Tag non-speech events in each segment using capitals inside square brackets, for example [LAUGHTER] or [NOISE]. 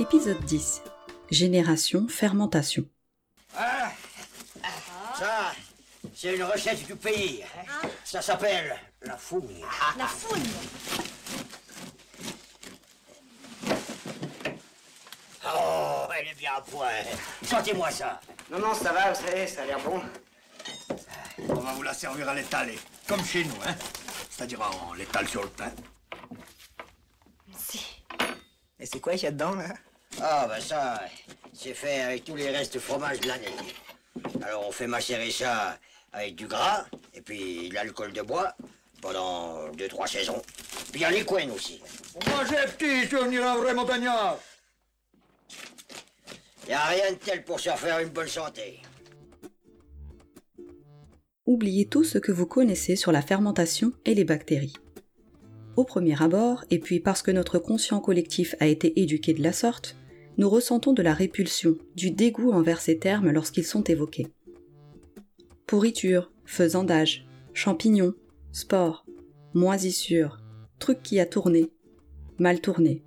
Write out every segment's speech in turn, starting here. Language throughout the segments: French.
Épisode 10. Génération fermentation. Ça, c'est une recette du pays. Ça s'appelle la fougne. La fouine Oh, elle est bien à point. Sentez-moi ça. Non, non, ça va, vous savez, ça a l'air bon. On va vous la servir à l'étaler, comme chez nous, hein. C'est-à-dire on l'étale sur le pain. Et c'est quoi qu'il y a dedans, là? Ah, bah ça, c'est fait avec tous les restes fromage de l'année. Alors on fait macérer ça avec du gras et puis de l'alcool de bois pendant deux, trois saisons. Puis il y a les coins aussi. Moi j'ai petit, je devenir un vrai montagnard. Il n'y a rien de tel pour se faire une bonne santé. Oubliez tout ce que vous connaissez sur la fermentation et les bactéries. Au premier abord, et puis parce que notre conscient collectif a été éduqué de la sorte, nous ressentons de la répulsion, du dégoût envers ces termes lorsqu'ils sont évoqués. Pourriture, faisandage, champignons, sport, moisissure, truc qui a tourné, mal tourné.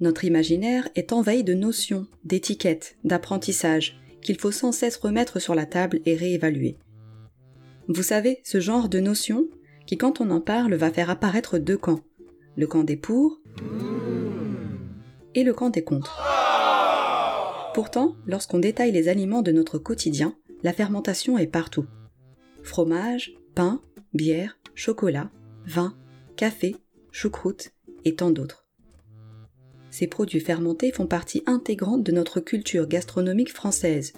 Notre imaginaire est envahi de notions, d'étiquettes, d'apprentissage qu'il faut sans cesse remettre sur la table et réévaluer. Vous savez, ce genre de notion qui, quand on en parle, va faire apparaître deux camps. Le camp des pour et le camp des contre. Pourtant, lorsqu'on détaille les aliments de notre quotidien, la fermentation est partout. Fromage, pain, bière, chocolat, vin, café, choucroute et tant d'autres. Ces produits fermentés font partie intégrante de notre culture gastronomique française,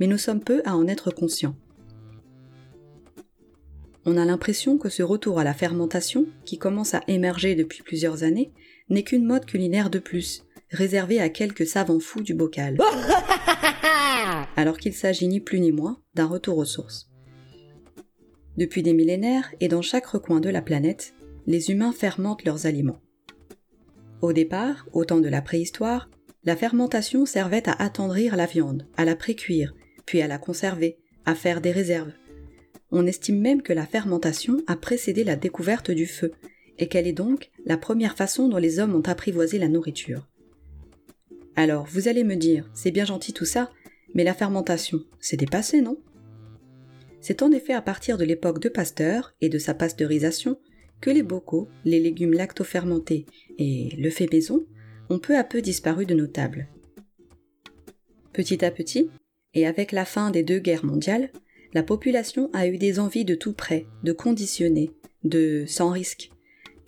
mais nous sommes peu à en être conscients. On a l'impression que ce retour à la fermentation, qui commence à émerger depuis plusieurs années, n'est qu'une mode culinaire de plus, réservée à quelques savants fous du bocal. [LAUGHS] Alors qu'il s'agit ni plus ni moins d'un retour aux sources. Depuis des millénaires et dans chaque recoin de la planète, les humains fermentent leurs aliments. Au départ, au temps de la préhistoire, la fermentation servait à attendrir la viande, à la précuire, puis à la conserver, à faire des réserves. On estime même que la fermentation a précédé la découverte du feu, et qu'elle est donc la première façon dont les hommes ont apprivoisé la nourriture. Alors, vous allez me dire, c'est bien gentil tout ça, mais la fermentation, c'est dépassé, non? C'est en effet à partir de l'époque de Pasteur et de sa pasteurisation que les bocaux, les légumes lactofermentés et le fait maison ont peu à peu disparu de nos tables. Petit à petit, et avec la fin des deux guerres mondiales, la population a eu des envies de tout près, de conditionner, de sans risque.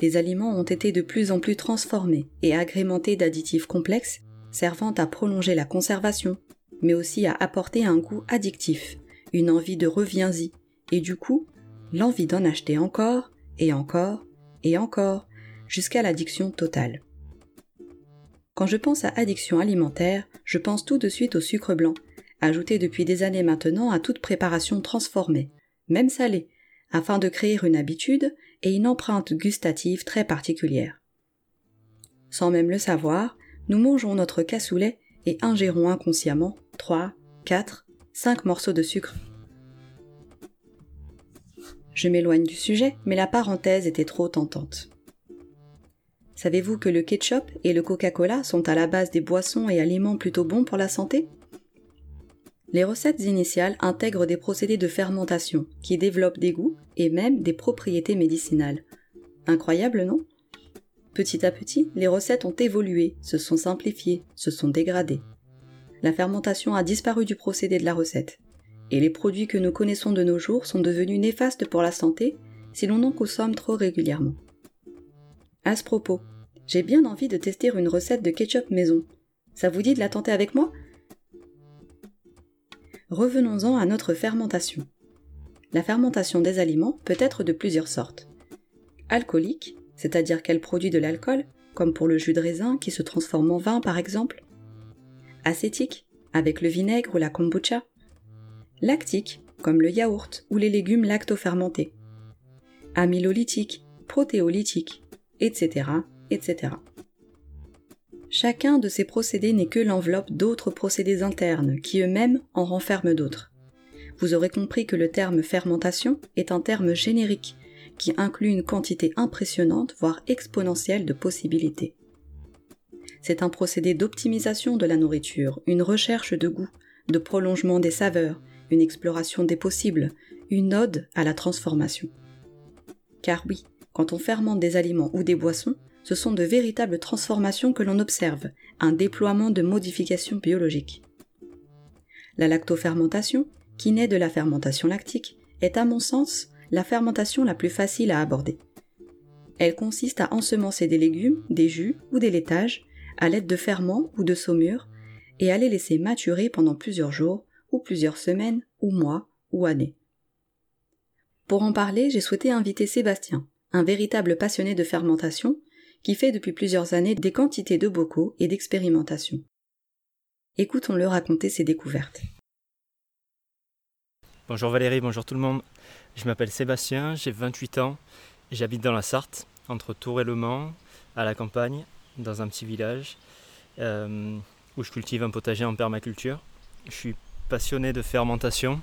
Les aliments ont été de plus en plus transformés et agrémentés d'additifs complexes servant à prolonger la conservation, mais aussi à apporter un goût addictif, une envie de reviens-y, et du coup, l'envie d'en acheter encore, et encore, et encore, jusqu'à l'addiction totale. Quand je pense à addiction alimentaire, je pense tout de suite au sucre blanc, ajouté depuis des années maintenant à toute préparation transformée, même salée, afin de créer une habitude et une empreinte gustative très particulière. Sans même le savoir, nous mangeons notre cassoulet et ingérons inconsciemment 3, 4, 5 morceaux de sucre. Je m'éloigne du sujet, mais la parenthèse était trop tentante. Savez-vous que le ketchup et le Coca-Cola sont à la base des boissons et aliments plutôt bons pour la santé? Les recettes initiales intègrent des procédés de fermentation qui développent des goûts et même des propriétés médicinales. Incroyable, non? Petit à petit, les recettes ont évolué, se sont simplifiées, se sont dégradées. La fermentation a disparu du procédé de la recette, et les produits que nous connaissons de nos jours sont devenus néfastes pour la santé si l'on en consomme trop régulièrement. À ce propos, j'ai bien envie de tester une recette de ketchup maison. Ça vous dit de la tenter avec moi? Revenons-en à notre fermentation. la fermentation des aliments peut être de plusieurs sortes. Alcoolique, c'est-à-dire qu'elle produit de l'alcool, comme pour le jus de raisin qui se transforme en vin par exemple. Acétique, avec le vinaigre ou la kombucha. Lactique, comme le yaourt ou les légumes lactofermentés. Amylolytique, protéolytique, etc., etc. Chacun de ces procédés n'est que l'enveloppe d'autres procédés internes qui eux-mêmes en renferment d'autres. Vous aurez compris que le terme fermentation est un terme générique qui inclut une quantité impressionnante, voire exponentielle de possibilités. C'est un procédé d'optimisation de la nourriture, une recherche de goût, de prolongement des saveurs, une exploration des possibles, une ode à la transformation. Car oui, quand on fermente des aliments ou des boissons, ce sont de véritables transformations que l'on observe, un déploiement de modifications biologiques. La lactofermentation, qui naît de la fermentation lactique, est à mon sens la fermentation la plus facile à aborder. Elle consiste à ensemencer des légumes, des jus ou des laitages à l'aide de ferments ou de saumures et à les laisser maturer pendant plusieurs jours ou plusieurs semaines ou mois ou années. Pour en parler, j'ai souhaité inviter Sébastien, un véritable passionné de fermentation qui fait depuis plusieurs années des quantités de bocaux et d'expérimentation. Écoutons-le raconter ses découvertes. Bonjour Valérie, bonjour tout le monde. Je m'appelle Sébastien, j'ai 28 ans, j'habite dans la Sarthe, entre Tours et Le Mans, à la campagne, dans un petit village, euh, où je cultive un potager en permaculture. Je suis passionné de fermentation,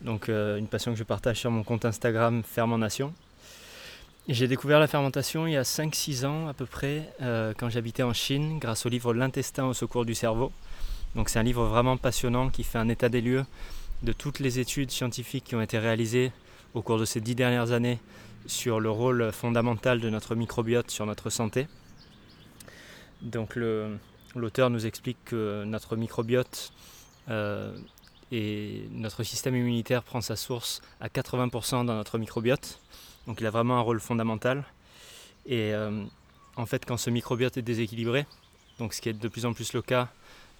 donc euh, une passion que je partage sur mon compte Instagram Fermentation. J'ai découvert la fermentation il y a 5-6 ans à peu près, euh, quand j'habitais en Chine, grâce au livre L'intestin au secours du cerveau. Donc c'est un livre vraiment passionnant qui fait un état des lieux de toutes les études scientifiques qui ont été réalisées au cours de ces dix dernières années sur le rôle fondamental de notre microbiote sur notre santé. Donc l'auteur nous explique que notre microbiote euh, et notre système immunitaire prend sa source à 80% dans notre microbiote. Donc il a vraiment un rôle fondamental. Et euh, en fait quand ce microbiote est déséquilibré, donc ce qui est de plus en plus le cas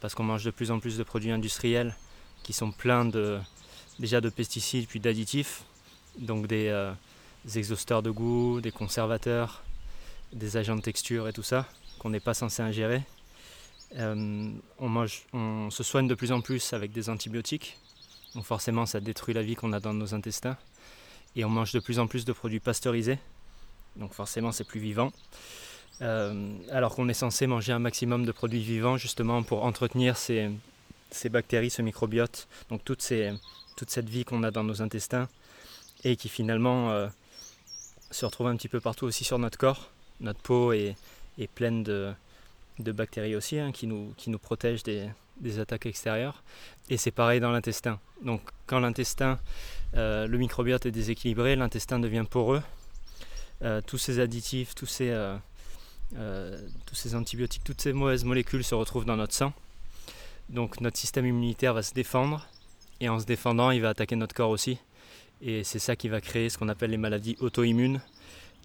parce qu'on mange de plus en plus de produits industriels qui sont pleins de, déjà de pesticides puis d'additifs, donc euh, des, exhausteurs de goût, des conservateurs, des agents de texture et tout ça qu'on n'est pas censé ingérer. Euh, on, on se soigne de plus en plus avec des antibiotiques, donc forcément ça détruit la vie qu'on a dans nos intestins. Et on mange de plus en plus de produits pasteurisés, donc forcément c'est plus vivant. Euh, alors qu'on est censé manger un maximum de produits vivants justement pour entretenir ces, ces bactéries, ce microbiote, donc toute cette vie qu'on a dans nos intestins et qui finalement euh, se retrouve un petit peu partout aussi sur notre corps. Notre peau est, pleine de, bactéries aussi hein, qui, nous, qui nous protègent des, attaques extérieures. Et c'est pareil dans l'intestin. Donc quand l'intestin, euh, le microbiote est déséquilibré, l'intestin devient poreux. Euh, tous ces additifs, tous ces, tous ces antibiotiques, toutes ces mauvaises molécules se retrouvent dans notre sang. Donc notre système immunitaire va se défendre et en se défendant, il va attaquer notre corps aussi. Et c'est ça qui va créer ce qu'on appelle les maladies auto-immunes.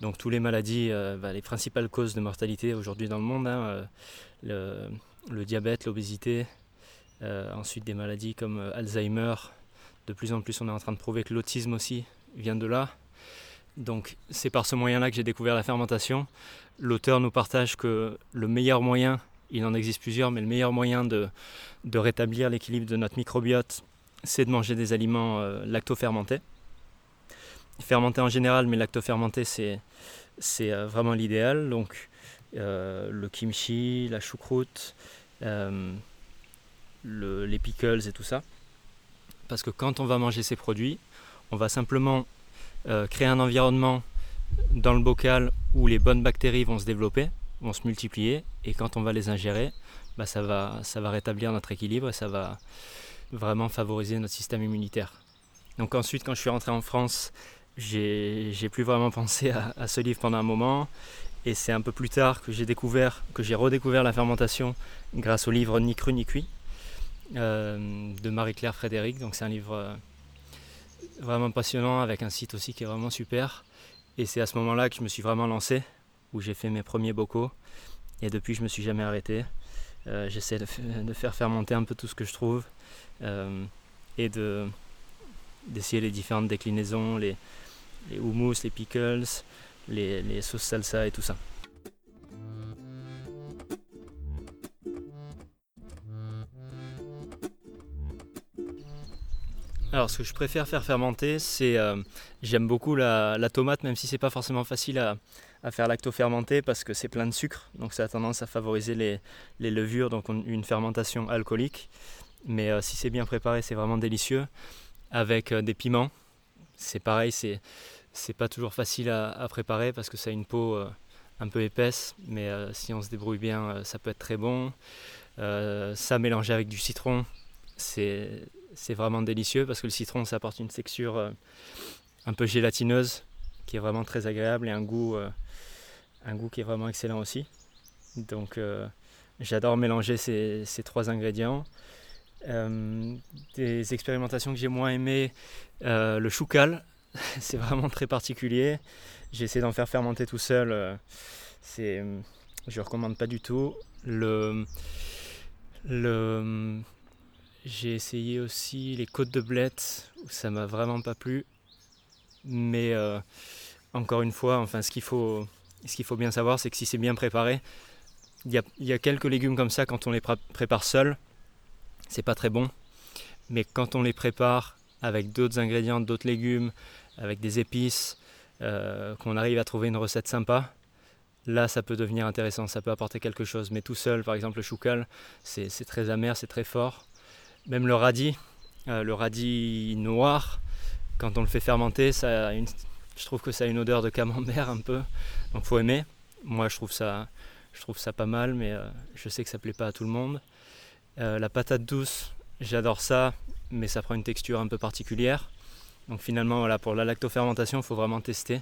Donc toutes les maladies, euh, bah, les principales causes de mortalité aujourd'hui dans le monde, hein, euh, le, diabète, l'obésité, euh, ensuite des maladies comme Alzheimer. De plus en plus on est en train de prouver que l'autisme aussi vient de là. Donc c'est par ce moyen-là que j'ai découvert la fermentation. L'auteur nous partage que le meilleur moyen, il en existe plusieurs, mais le meilleur moyen de, rétablir l'équilibre de notre microbiote, c'est de manger des aliments lactofermentés fermenté en général, mais lactofermenté c'est, c'est euh, vraiment l'idéal. Donc euh, le kimchi, la choucroute, euh, les pickles et tout ça. Parce que quand on va manger ces produits, on va simplement créer un environnement dans le bocal où les bonnes bactéries vont se développer, vont se multiplier, et quand on va les ingérer, bah ça, va, ça va rétablir notre équilibre et ça va vraiment favoriser notre système immunitaire. Donc ensuite, quand je suis rentré en France, j'ai plus vraiment [LAUGHS] pensé à, ce livre pendant un moment. Et c'est un peu plus tard que j'ai découvert, que j'ai redécouvert la fermentation grâce au livre Ni cru ni cuit euh, de Marie-Claire Frédéric. Donc c'est un livre euh, vraiment passionnant avec un site aussi qui est vraiment super. Et c'est à ce moment-là que je me suis vraiment lancé, où j'ai fait mes premiers bocaux. Et depuis, je me suis jamais arrêté. Euh, j'essaie de, faire fermenter un peu tout ce que je trouve et de, d'essayer les différentes déclinaisons, les, les hummus, les pickles, les, les sauces salsa et tout ça. Alors, ce que je préfère faire fermenter, c'est. euh, J'aime beaucoup la, tomate, même si c'est pas forcément facile à, faire lacto-fermenter parce que c'est plein de sucre. Donc, ça a tendance à favoriser les, levures, donc on- une fermentation alcoolique. Mais euh, si c'est bien préparé, c'est vraiment délicieux. Avec euh, des piments, c'est pareil, c'est. Pas toujours facile à, à préparer parce que ça a une peau un peu épaisse, mais si on se débrouille bien, ça peut être très bon. Ça mélangé avec du citron, c'est c'est vraiment délicieux parce que le citron ça apporte une texture euh, un peu gélatineuse qui est vraiment très agréable et un goût, euh, qui est vraiment excellent aussi. Donc euh, j'adore mélanger ces, trois ingrédients. Des expérimentations que j'ai moins aimées, le choucal, [LAUGHS] c'est vraiment très particulier. J'ai essayé d'en faire fermenter tout seul, euh, c'est, je ne recommande pas du tout. Le, j'ai essayé aussi les côtes de blettes, où ça m'a vraiment pas plu. Mais euh, encore une fois, enfin, ce qu'il faut, faut bien savoir, c'est que si c'est bien préparé, il y a, quelques légumes comme ça, quand on les pré- prépare seuls, c'est pas très bon. Mais quand on les prépare avec d'autres ingrédients, d'autres légumes, avec des épices, euh, qu'on arrive à trouver une recette sympa, là ça peut devenir intéressant, ça peut apporter quelque chose. Mais tout seul, par exemple le choucal, c'est très amer, c'est très fort. Même le radis, euh, le radis noir, quand on le fait fermenter, je trouve que ça a une odeur de camembert un peu. Donc faut aimer. Moi je trouve ça, je trouve ça pas mal, mais euh, je sais que ça plaît pas à tout le monde. Euh, la patate douce, j'adore ça, mais ça prend une texture un peu particulière. Donc finalement, pour la lactofermentation, il faut vraiment tester.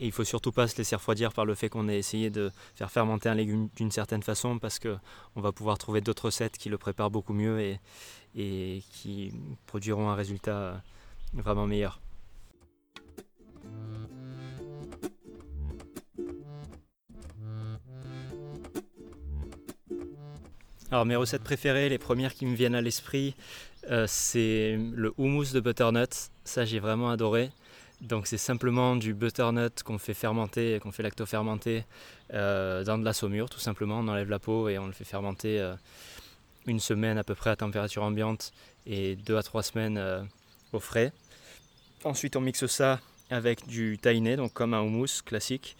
Et il faut surtout pas se laisser refroidir par le fait qu'on ait essayé de faire fermenter un légume d'une certaine façon, parce que on va pouvoir trouver d'autres recettes qui le préparent beaucoup mieux et, qui produiront un résultat vraiment meilleur. Alors mes recettes préférées, les premières qui me viennent à l'esprit, euh, c'est le houmous de butternut. Ça j'ai vraiment adoré. Donc c'est simplement du butternut qu'on fait fermenter, qu'on fait lacto-fermenter euh, dans de la saumure tout simplement. On enlève la peau et on le fait fermenter euh, une semaine à peu près à température ambiante et deux à trois semaines euh, au frais. Ensuite on mixe ça avec du tahiné, donc comme un houmous classique,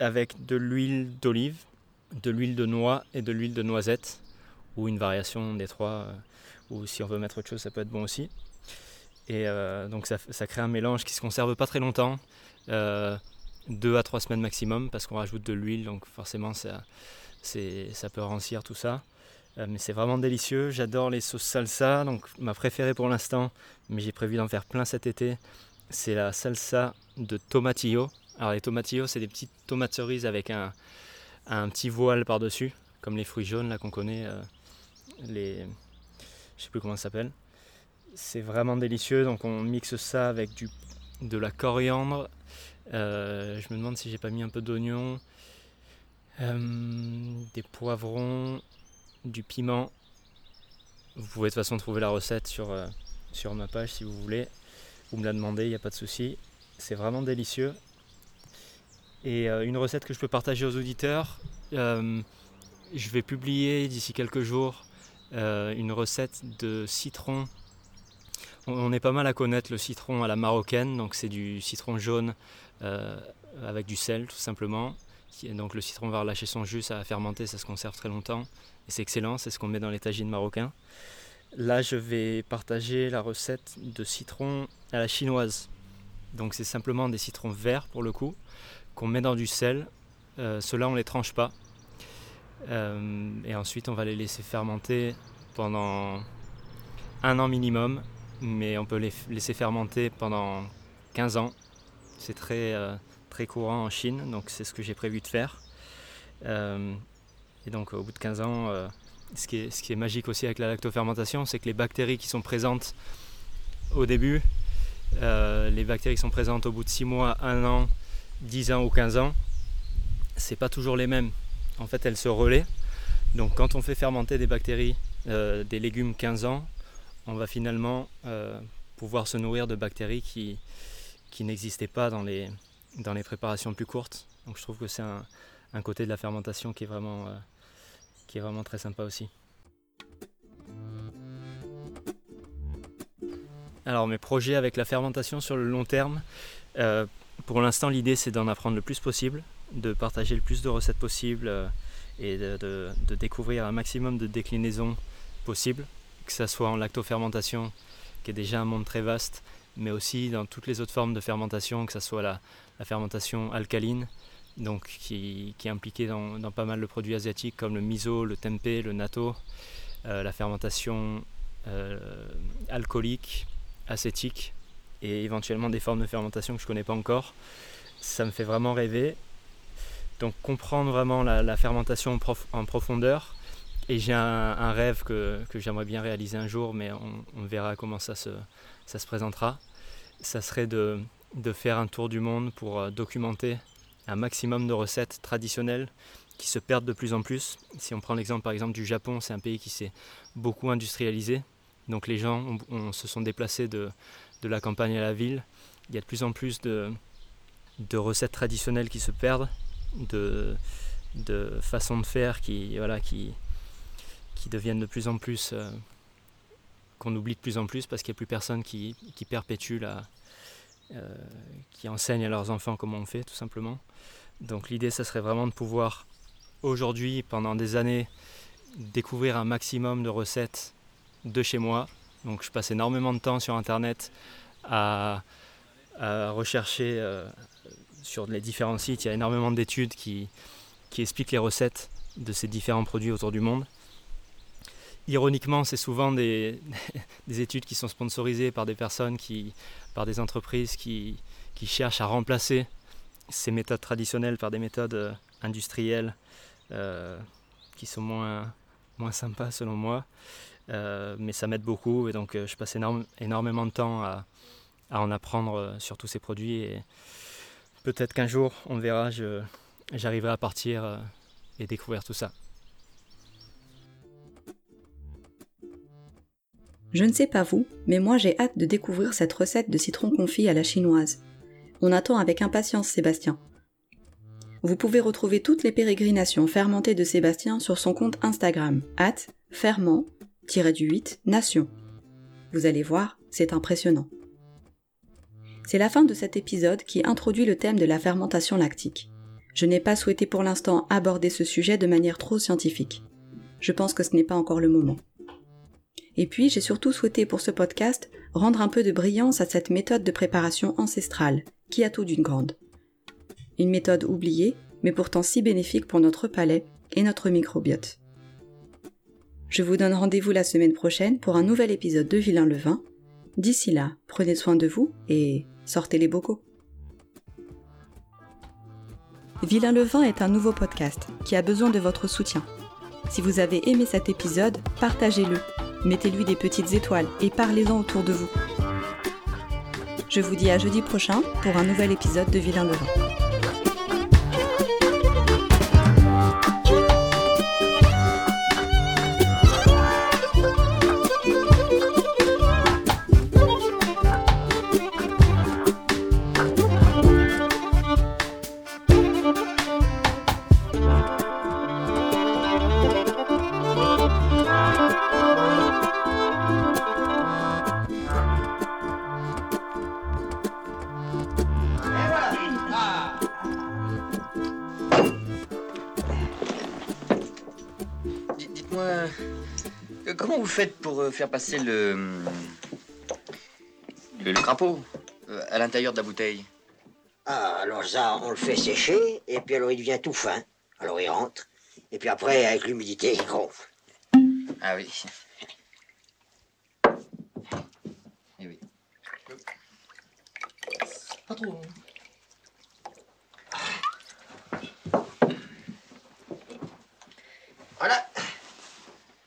avec de l'huile d'olive, de l'huile de noix et de l'huile de noisette ou une variation des trois, ou si on veut mettre autre chose, ça peut être bon aussi. Et euh, donc ça, crée un mélange qui se conserve pas très longtemps, euh, deux à trois semaines maximum, parce qu'on rajoute de l'huile, donc forcément ça, peut rancir tout ça. Euh, mais c'est vraiment délicieux. J'adore les sauces salsa, donc ma préférée pour l'instant, mais j'ai prévu d'en faire plein cet été, c'est la salsa de tomatillo. Alors les tomatillos, c'est des petites tomates cerises avec un, un petit voile par-dessus, comme les fruits jaunes là qu'on connaît. euh, les je sais plus comment ça s'appelle c'est vraiment délicieux donc on mixe ça avec de la coriandre. Euh, je me demande si j'ai pas mis un peu d'oignon euh, des poivrons du piment. Vous pouvez de toute façon trouver la recette sur, euh, sur ma page si vous voulez. Vous me la demandez il n'y a pas de souci. C'est vraiment délicieux. Et une recette que je peux partager aux auditeurs je vais publier d'ici quelques jours une recette de citron. On, est pas mal à connaître le citron à la marocaine, donc c'est du citron jaune euh, avec du sel tout simplement. Donc le citron va relâcher son jus, ça va fermenter, ça se conserve très longtemps et c'est excellent, c'est ce qu'on met dans les tagines marocains. Là, je vais partager la recette de citron à la chinoise. Donc c'est simplement des citrons verts pour le coup qu'on met dans du sel. Euh, Ceux-là, on les tranche pas. Euh, et ensuite, on va les laisser fermenter pendant un an minimum, mais on peut les laisser fermenter pendant 15 ans. C'est très, euh, très courant en Chine, donc c'est ce que j'ai prévu de faire. Euh, et donc, au bout de 15 ans, euh, ce, qui est, ce qui est magique aussi avec la lactofermentation, c'est que les bactéries qui sont présentes au début, les bactéries qui sont présentes au bout de 6 mois, 1 an, 10 ans ou 15 ans, c'est pas toujours les mêmes en fait elles se relaient. Donc quand on fait fermenter des bactéries, des légumes 15 ans, on va finalement euh, pouvoir se nourrir de bactéries qui, n'existaient pas dans les, préparations plus courtes. Donc je trouve que c'est un, côté de la fermentation qui est vraiment, euh, qui est vraiment très sympa aussi. Alors mes projets avec la fermentation sur le long terme, euh, pour l'instant l'idée c'est d'en apprendre le plus possible, de partager le plus de recettes possibles et de découvrir un maximum de déclinaisons possibles, que ce soit en lactofermentation, qui est déjà un monde très vaste, mais aussi dans toutes les autres formes de fermentation, que ce soit la, fermentation alcaline, donc qui, est impliquée dans, pas mal de produits asiatiques comme le miso, le tempeh, le natto, euh, la fermentation euh, alcoolique, acétique et éventuellement des formes de fermentation que je ne connais pas encore. Ça me fait vraiment rêver. Donc comprendre vraiment la, fermentation en profondeur. Et j'ai un, rêve que, que j'aimerais bien réaliser un jour, mais on, verra comment ça se, ça se présentera. Ça serait de, de faire un tour du monde pour euh, documenter un maximum de recettes traditionnelles qui se perdent de plus en plus. Si on prend l'exemple par exemple du Japon, c'est un pays qui s'est beaucoup industrialisé. Donc les gens se sont déplacés de, de la campagne à la ville. Il y a de plus en plus de, de recettes traditionnelles qui se perdent, de, de façons de faire qui, voilà, qui, deviennent de plus en plus... euh, qu'on oublie de plus en plus parce qu'il n'y a plus personne qui, qui perpétue la... euh, qui enseigne à leurs enfants comment on fait tout simplement. Donc l'idée, ça serait vraiment de pouvoir aujourd'hui, pendant des années, découvrir un maximum de recettes de chez moi. Donc je passe énormément de temps sur Internet à, à rechercher euh, sur les différents sites. Il y a énormément d'études qui, qui expliquent les recettes de ces différents produits autour du monde. Ironiquement, c'est souvent des, [LAUGHS] des études qui sont sponsorisées par des personnes, qui, par des entreprises qui, qui cherchent à remplacer ces méthodes traditionnelles par des méthodes euh, industrielles euh, qui sont moins, moins sympas selon moi. Euh, mais ça m'aide beaucoup et donc je passe énorme- énormément de temps à, à en apprendre sur tous ces produits et peut-être qu'un jour on verra, j'arriverai à partir et découvrir tout ça. Je ne sais pas vous, mais moi j'ai hâte de découvrir cette recette de citron confit à la chinoise. On attend avec impatience Sébastien. Vous pouvez retrouver toutes les pérégrinations fermentées de Sébastien sur son compte Instagram, at ferment-du-8 nation. Vous allez voir, c'est impressionnant. C'est la fin de cet épisode qui introduit le thème de la fermentation lactique. Je n'ai pas souhaité pour l'instant aborder ce sujet de manière trop scientifique. Je pense que ce n'est pas encore le moment. Et puis, j'ai surtout souhaité pour ce podcast rendre un peu de brillance à cette méthode de préparation ancestrale, qui a tout d'une grande. Une méthode oubliée, mais pourtant si bénéfique pour notre palais et notre microbiote. Je vous donne rendez-vous la semaine prochaine pour un nouvel épisode de Vilain le Vin. D'ici là, prenez soin de vous et sortez les bocaux. Vilain le Vin est un nouveau podcast qui a besoin de votre soutien. Si vous avez aimé cet épisode, partagez-le mettez-lui des petites étoiles et parlez-en autour de vous. Je vous dis à jeudi prochain pour un nouvel épisode de Vilain le faites pour euh, faire passer le, le, le crapaud euh, à l'intérieur de la bouteille Ah, alors ça, on le fait sécher, et puis alors il devient tout fin. Alors il rentre, et puis après, avec l'humidité, il gonfle. Ah oui. Eh oui. Pas trop. Voilà,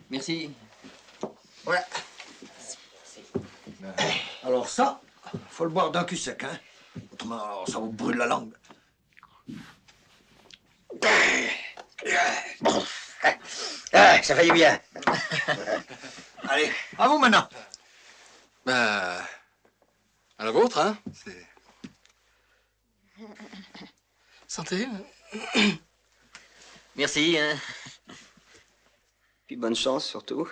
Merci. Voilà. Alors ça, faut le boire d'un cul sec, hein. Autrement, alors, ça vous brûle la langue. Ah, ça fait du bien. [LAUGHS] Allez, à vous maintenant. Ben, À la vôtre, hein C'est... Santé. Merci, hein. Puis bonne chance surtout.